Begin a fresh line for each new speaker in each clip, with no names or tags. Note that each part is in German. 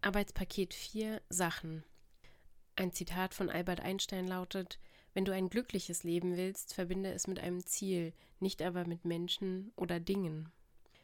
Arbeitspaket 4 Sachen. Ein Zitat von Albert Einstein lautet, wenn du ein glückliches Leben willst, verbinde es mit einem Ziel, nicht aber mit Menschen oder Dingen.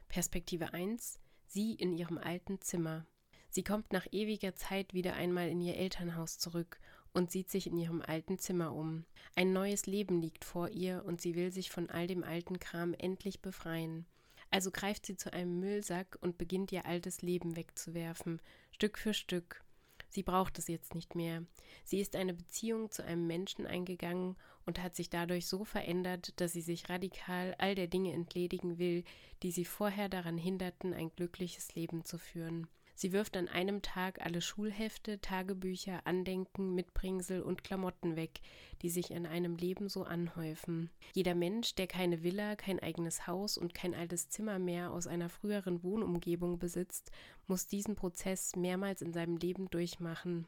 Perspektive 1 Sie in ihrem alten Zimmer. Sie kommt nach ewiger Zeit wieder einmal in ihr Elternhaus zurück und sieht sich in ihrem alten Zimmer um. Ein neues Leben liegt vor ihr und sie will sich von all dem alten Kram endlich befreien. Also greift sie zu einem Müllsack und beginnt ihr altes Leben wegzuwerfen, Stück für Stück. Sie braucht es jetzt nicht mehr. Sie ist eine Beziehung zu einem Menschen eingegangen und hat sich dadurch so verändert, dass sie sich radikal all der Dinge entledigen will, die sie vorher daran hinderten, ein glückliches Leben zu führen. Sie wirft an einem Tag alle Schulhefte, Tagebücher, Andenken, Mitbringsel und Klamotten weg, die sich in einem Leben so anhäufen. Jeder Mensch, der keine Villa, kein eigenes Haus und kein altes Zimmer mehr aus einer früheren Wohnumgebung besitzt, muss diesen Prozess mehrmals in seinem Leben durchmachen.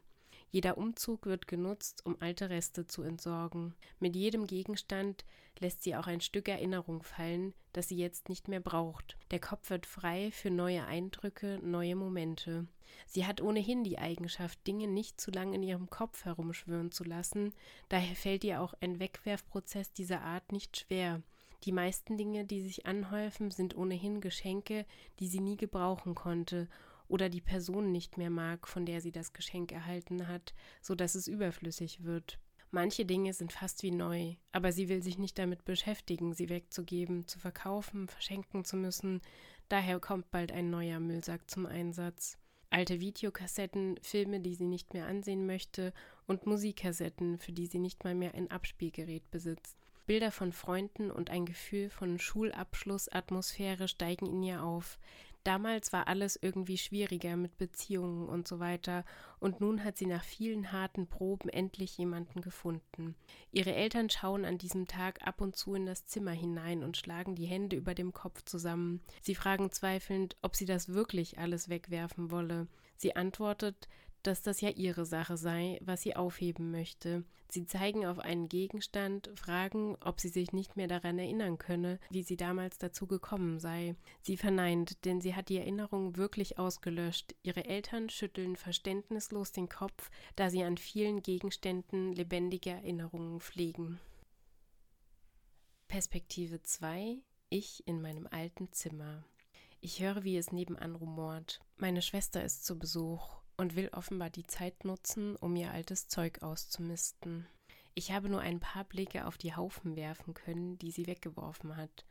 Jeder Umzug wird genutzt, um alte Reste zu entsorgen. Mit jedem Gegenstand lässt sie auch ein Stück Erinnerung fallen, das sie jetzt nicht mehr braucht. Der Kopf wird frei für neue Eindrücke, neue Momente. Sie hat ohnehin die Eigenschaft, Dinge nicht zu lang in ihrem Kopf herumschwirren zu lassen, daher fällt ihr auch ein Wegwerfprozess dieser Art nicht schwer. Die meisten Dinge, die sich anhäufen, sind ohnehin Geschenke, die sie nie gebrauchen konnte oder die Person nicht mehr mag, von der sie das Geschenk erhalten hat, so dass es überflüssig wird. Manche Dinge sind fast wie neu, aber sie will sich nicht damit beschäftigen, sie wegzugeben, zu verkaufen, verschenken zu müssen. Daher kommt bald ein neuer Müllsack zum Einsatz. Alte Videokassetten, Filme, die sie nicht mehr ansehen möchte, und Musikkassetten, für die sie nicht mal mehr ein Abspielgerät besitzt. Bilder von Freunden und ein Gefühl von Schulabschlussatmosphäre steigen in ihr auf. Damals war alles irgendwie schwieriger mit Beziehungen und so weiter, und nun hat sie nach vielen harten Proben endlich jemanden gefunden. Ihre Eltern schauen an diesem Tag ab und zu in das Zimmer hinein und schlagen die Hände über dem Kopf zusammen. Sie fragen zweifelnd, ob sie das wirklich alles wegwerfen wolle. Sie antwortet, dass das ja ihre Sache sei, was sie aufheben möchte. Sie zeigen auf einen Gegenstand, fragen, ob sie sich nicht mehr daran erinnern könne, wie sie damals dazu gekommen sei. Sie verneint, denn sie hat die Erinnerung wirklich ausgelöscht. Ihre Eltern schütteln verständnislos den Kopf, da sie an vielen Gegenständen lebendige Erinnerungen pflegen. Perspektive 2 Ich in meinem alten Zimmer. Ich höre, wie es nebenan rumort. Meine Schwester ist zu Besuch und will offenbar die Zeit nutzen, um ihr altes Zeug auszumisten. Ich habe nur ein paar Blicke auf die Haufen werfen können, die sie weggeworfen hat.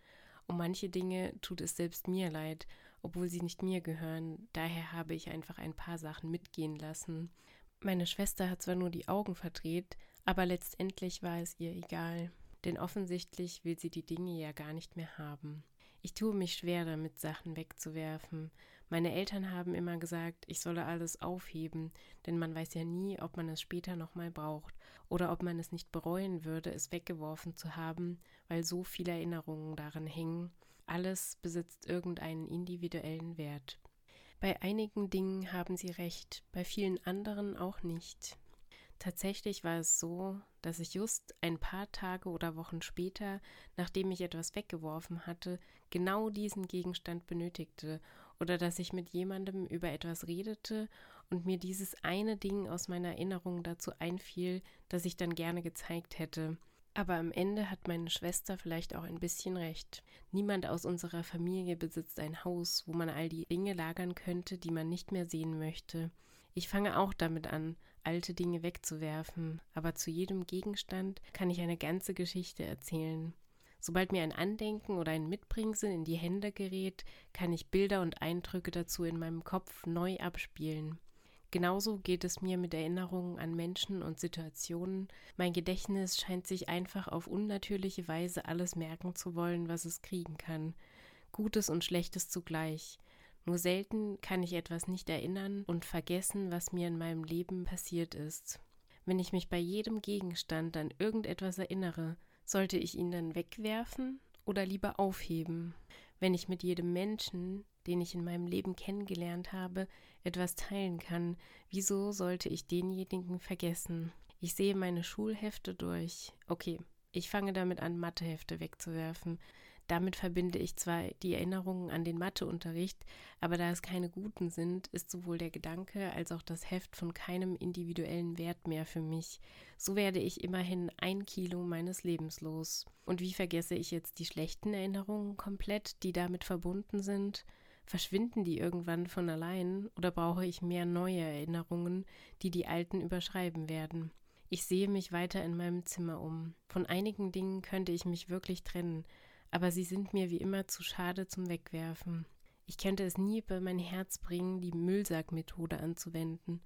Um manche Dinge tut es selbst mir leid, obwohl sie nicht mir gehören, daher habe ich einfach ein paar Sachen mitgehen lassen. Meine Schwester hat zwar nur die Augen verdreht, aber letztendlich war es ihr egal, denn offensichtlich will sie die Dinge ja gar nicht mehr haben. Ich tue mich schwer damit, Sachen wegzuwerfen, meine Eltern haben immer gesagt, ich solle alles aufheben, denn man weiß ja nie, ob man es später nochmal braucht oder ob man es nicht bereuen würde, es weggeworfen zu haben, weil so viele Erinnerungen daran hängen. Alles besitzt irgendeinen individuellen Wert. Bei einigen Dingen haben sie recht, bei vielen anderen auch nicht. Tatsächlich war es so, dass ich just ein paar Tage oder Wochen später, nachdem ich etwas weggeworfen hatte, genau diesen Gegenstand benötigte oder dass ich mit jemandem über etwas redete und mir dieses eine Ding aus meiner Erinnerung dazu einfiel, das ich dann gerne gezeigt hätte. Aber am Ende hat meine Schwester vielleicht auch ein bisschen recht. Niemand aus unserer Familie besitzt ein Haus, wo man all die Dinge lagern könnte, die man nicht mehr sehen möchte. Ich fange auch damit an, alte Dinge wegzuwerfen, aber zu jedem Gegenstand kann ich eine ganze Geschichte erzählen. Sobald mir ein Andenken oder ein Mitbringsel in die Hände gerät, kann ich Bilder und Eindrücke dazu in meinem Kopf neu abspielen. Genauso geht es mir mit Erinnerungen an Menschen und Situationen. Mein Gedächtnis scheint sich einfach auf unnatürliche Weise alles merken zu wollen, was es kriegen kann. Gutes und Schlechtes zugleich. Nur selten kann ich etwas nicht erinnern und vergessen, was mir in meinem Leben passiert ist. Wenn ich mich bei jedem Gegenstand an irgendetwas erinnere, sollte ich ihn dann wegwerfen oder lieber aufheben? Wenn ich mit jedem Menschen, den ich in meinem Leben kennengelernt habe, etwas teilen kann, wieso sollte ich denjenigen vergessen? Ich sehe meine Schulhefte durch. Okay, ich fange damit an, Mathehefte wegzuwerfen, Damit verbinde ich zwar die Erinnerungen an den Matheunterricht, aber da es keine guten sind, ist sowohl der Gedanke als auch das Heft von keinem individuellen Wert mehr für mich. So werde ich immerhin ein Kilo meines Lebens los. Und wie vergesse ich jetzt die schlechten Erinnerungen komplett, die damit verbunden sind? Verschwinden die irgendwann von allein oder brauche ich mehr neue Erinnerungen, die die alten überschreiben werden? Ich sehe mich weiter in meinem Zimmer um. Von einigen Dingen könnte ich mich wirklich trennen, aber sie sind mir wie immer zu schade zum Wegwerfen. Ich könnte es nie bei mein Herz bringen, die Müllsackmethode anzuwenden.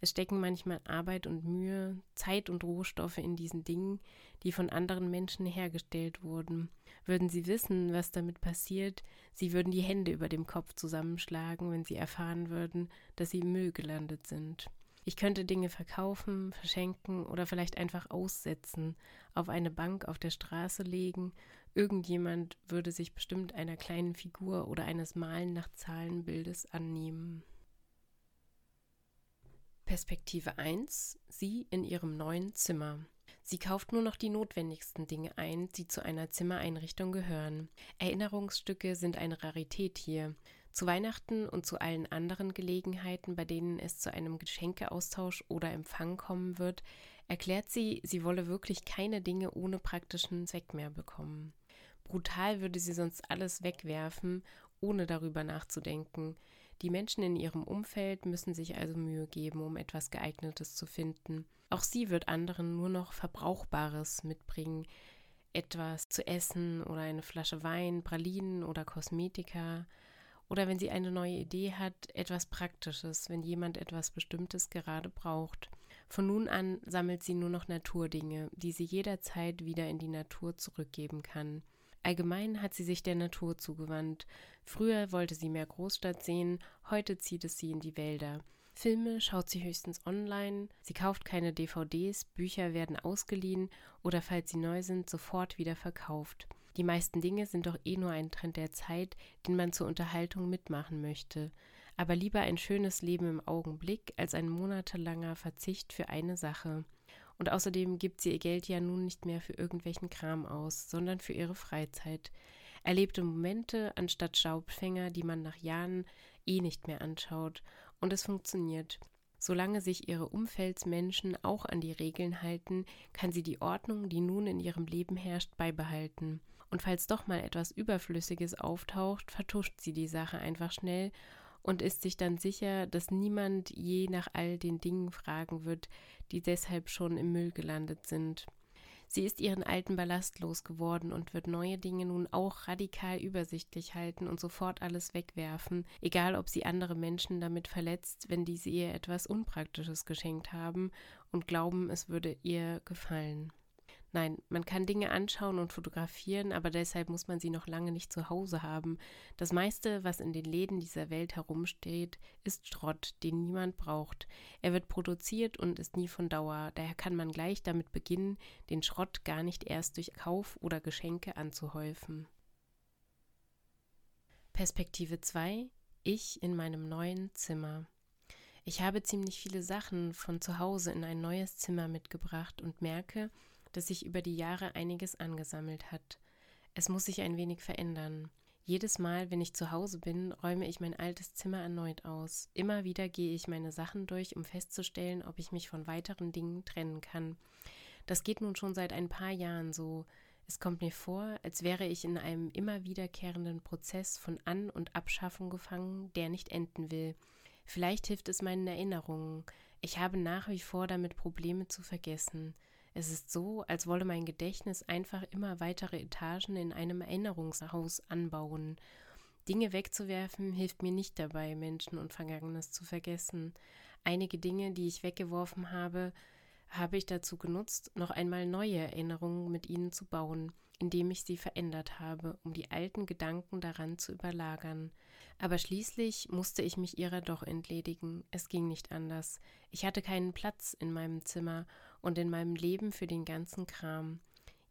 Es stecken manchmal Arbeit und Mühe, Zeit und Rohstoffe in diesen Dingen, die von anderen Menschen hergestellt wurden. Würden sie wissen, was damit passiert, sie würden die Hände über dem Kopf zusammenschlagen, wenn sie erfahren würden, dass sie im Müll gelandet sind. Ich könnte Dinge verkaufen, verschenken oder vielleicht einfach aussetzen, auf eine Bank auf der Straße legen. Irgendjemand würde sich bestimmt einer kleinen Figur oder eines Malen nach Zahlenbildes annehmen. Perspektive 1. Sie in ihrem neuen Zimmer. Sie kauft nur noch die notwendigsten Dinge ein, die zu einer Zimmereinrichtung gehören. Erinnerungsstücke sind eine Rarität hier. Zu Weihnachten und zu allen anderen Gelegenheiten, bei denen es zu einem Geschenkeaustausch oder Empfang kommen wird, erklärt sie, sie wolle wirklich keine Dinge ohne praktischen Zweck mehr bekommen. Brutal würde sie sonst alles wegwerfen, ohne darüber nachzudenken. Die Menschen in ihrem Umfeld müssen sich also Mühe geben, um etwas geeignetes zu finden. Auch sie wird anderen nur noch Verbrauchbares mitbringen, etwas zu essen oder eine Flasche Wein, Pralinen oder Kosmetika, oder wenn sie eine neue Idee hat, etwas Praktisches, wenn jemand etwas Bestimmtes gerade braucht. Von nun an sammelt sie nur noch Naturdinge, die sie jederzeit wieder in die Natur zurückgeben kann. Allgemein hat sie sich der Natur zugewandt. Früher wollte sie mehr Großstadt sehen, heute zieht es sie in die Wälder. Filme schaut sie höchstens online, sie kauft keine DVDs, Bücher werden ausgeliehen oder falls sie neu sind, sofort wieder verkauft. Die meisten Dinge sind doch eh nur ein Trend der Zeit, den man zur Unterhaltung mitmachen möchte. Aber lieber ein schönes Leben im Augenblick als ein monatelanger Verzicht für eine Sache. Und außerdem gibt sie ihr Geld ja nun nicht mehr für irgendwelchen Kram aus, sondern für ihre Freizeit. Erlebte Momente anstatt Staubfänger, die man nach Jahren eh nicht mehr anschaut. Und es funktioniert. Solange sich ihre Umfeldsmenschen auch an die Regeln halten, kann sie die Ordnung, die nun in ihrem Leben herrscht, beibehalten. Und falls doch mal etwas Überflüssiges auftaucht, vertuscht sie die Sache einfach schnell und ist sich dann sicher, dass niemand je nach all den Dingen fragen wird, die deshalb schon im Müll gelandet sind. Sie ist ihren alten Ballast losgeworden und wird neue Dinge nun auch radikal übersichtlich halten und sofort alles wegwerfen, egal ob sie andere Menschen damit verletzt, wenn diese ihr etwas Unpraktisches geschenkt haben und glauben, es würde ihr gefallen. Nein, man kann Dinge anschauen und fotografieren, aber deshalb muss man sie noch lange nicht zu Hause haben. Das meiste, was in den Läden dieser Welt herumsteht, ist Schrott, den niemand braucht. Er wird produziert und ist nie von Dauer. Daher kann man gleich damit beginnen, den Schrott gar nicht erst durch Kauf oder Geschenke anzuhäufen. Perspektive 2 Ich in meinem neuen Zimmer. Ich habe ziemlich viele Sachen von zu Hause in ein neues Zimmer mitgebracht und merke, dass sich über die Jahre einiges angesammelt hat. Es muss sich ein wenig verändern. Jedes Mal, wenn ich zu Hause bin, räume ich mein altes Zimmer erneut aus. Immer wieder gehe ich meine Sachen durch, um festzustellen, ob ich mich von weiteren Dingen trennen kann. Das geht nun schon seit ein paar Jahren so. Es kommt mir vor, als wäre ich in einem immer wiederkehrenden Prozess von An- und Abschaffung gefangen, der nicht enden will. Vielleicht hilft es meinen Erinnerungen. Ich habe nach wie vor damit Probleme zu vergessen. Es ist so, als wolle mein Gedächtnis einfach immer weitere Etagen in einem Erinnerungshaus anbauen. Dinge wegzuwerfen hilft mir nicht dabei, Menschen und Vergangenes zu vergessen. Einige Dinge, die ich weggeworfen habe, habe ich dazu genutzt, noch einmal neue Erinnerungen mit ihnen zu bauen, indem ich sie verändert habe, um die alten Gedanken daran zu überlagern. Aber schließlich musste ich mich ihrer doch entledigen. Es ging nicht anders. Ich hatte keinen Platz in meinem Zimmer und in meinem Leben für den ganzen Kram.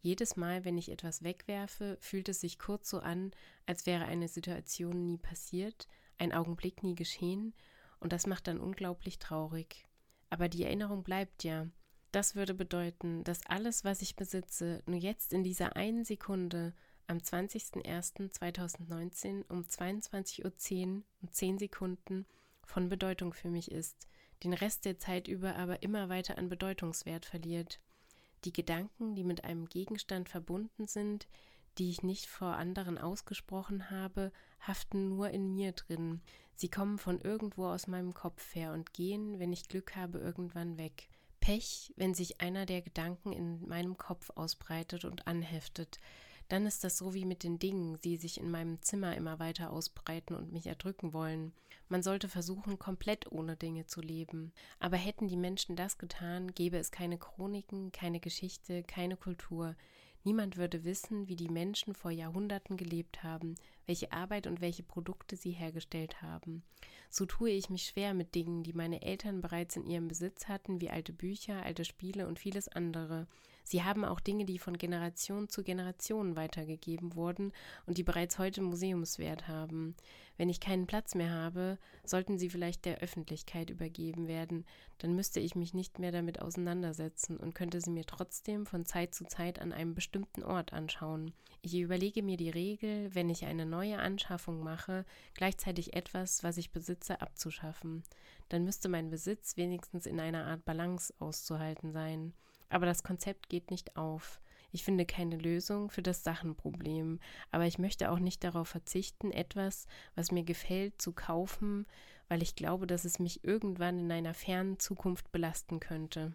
Jedes Mal, wenn ich etwas wegwerfe, fühlt es sich kurz so an, als wäre eine Situation nie passiert, ein Augenblick nie geschehen, und das macht dann unglaublich traurig. Aber die Erinnerung bleibt ja. Das würde bedeuten, dass alles, was ich besitze, nur jetzt in dieser einen Sekunde am 20.01.2019 um 22.10 Uhr und 10 Sekunden von Bedeutung für mich ist, den Rest der Zeit über aber immer weiter an Bedeutungswert verliert. Die Gedanken, die mit einem Gegenstand verbunden sind, die ich nicht vor anderen ausgesprochen habe, haften nur in mir drin. Sie kommen von irgendwo aus meinem Kopf her und gehen, wenn ich Glück habe, irgendwann weg. Pech, wenn sich einer der Gedanken in meinem Kopf ausbreitet und anheftet. Dann ist das so wie mit den Dingen, die sich in meinem Zimmer immer weiter ausbreiten und mich erdrücken wollen. Man sollte versuchen, komplett ohne Dinge zu leben. Aber hätten die Menschen das getan, gäbe es keine Chroniken, keine Geschichte, keine Kultur. Niemand würde wissen, wie die Menschen vor Jahrhunderten gelebt haben, welche Arbeit und welche Produkte sie hergestellt haben. So tue ich mich schwer mit Dingen, die meine Eltern bereits in ihrem Besitz hatten, wie alte Bücher, alte Spiele und vieles andere. Sie haben auch Dinge, die von Generation zu Generation weitergegeben wurden und die bereits heute Museumswert haben. Wenn ich keinen Platz mehr habe, sollten sie vielleicht der Öffentlichkeit übergeben werden, dann müsste ich mich nicht mehr damit auseinandersetzen und könnte sie mir trotzdem von Zeit zu Zeit an einem bestimmten Ort anschauen. Ich überlege mir die Regel, wenn ich eine neue Anschaffung mache, gleichzeitig etwas, was ich besitze, abzuschaffen. Dann müsste mein Besitz wenigstens in einer Art Balance auszuhalten sein. Aber das Konzept geht nicht auf. Ich finde keine Lösung für das Sachenproblem, aber ich möchte auch nicht darauf verzichten, etwas, was mir gefällt, zu kaufen, weil ich glaube, dass es mich irgendwann in einer fernen Zukunft belasten könnte.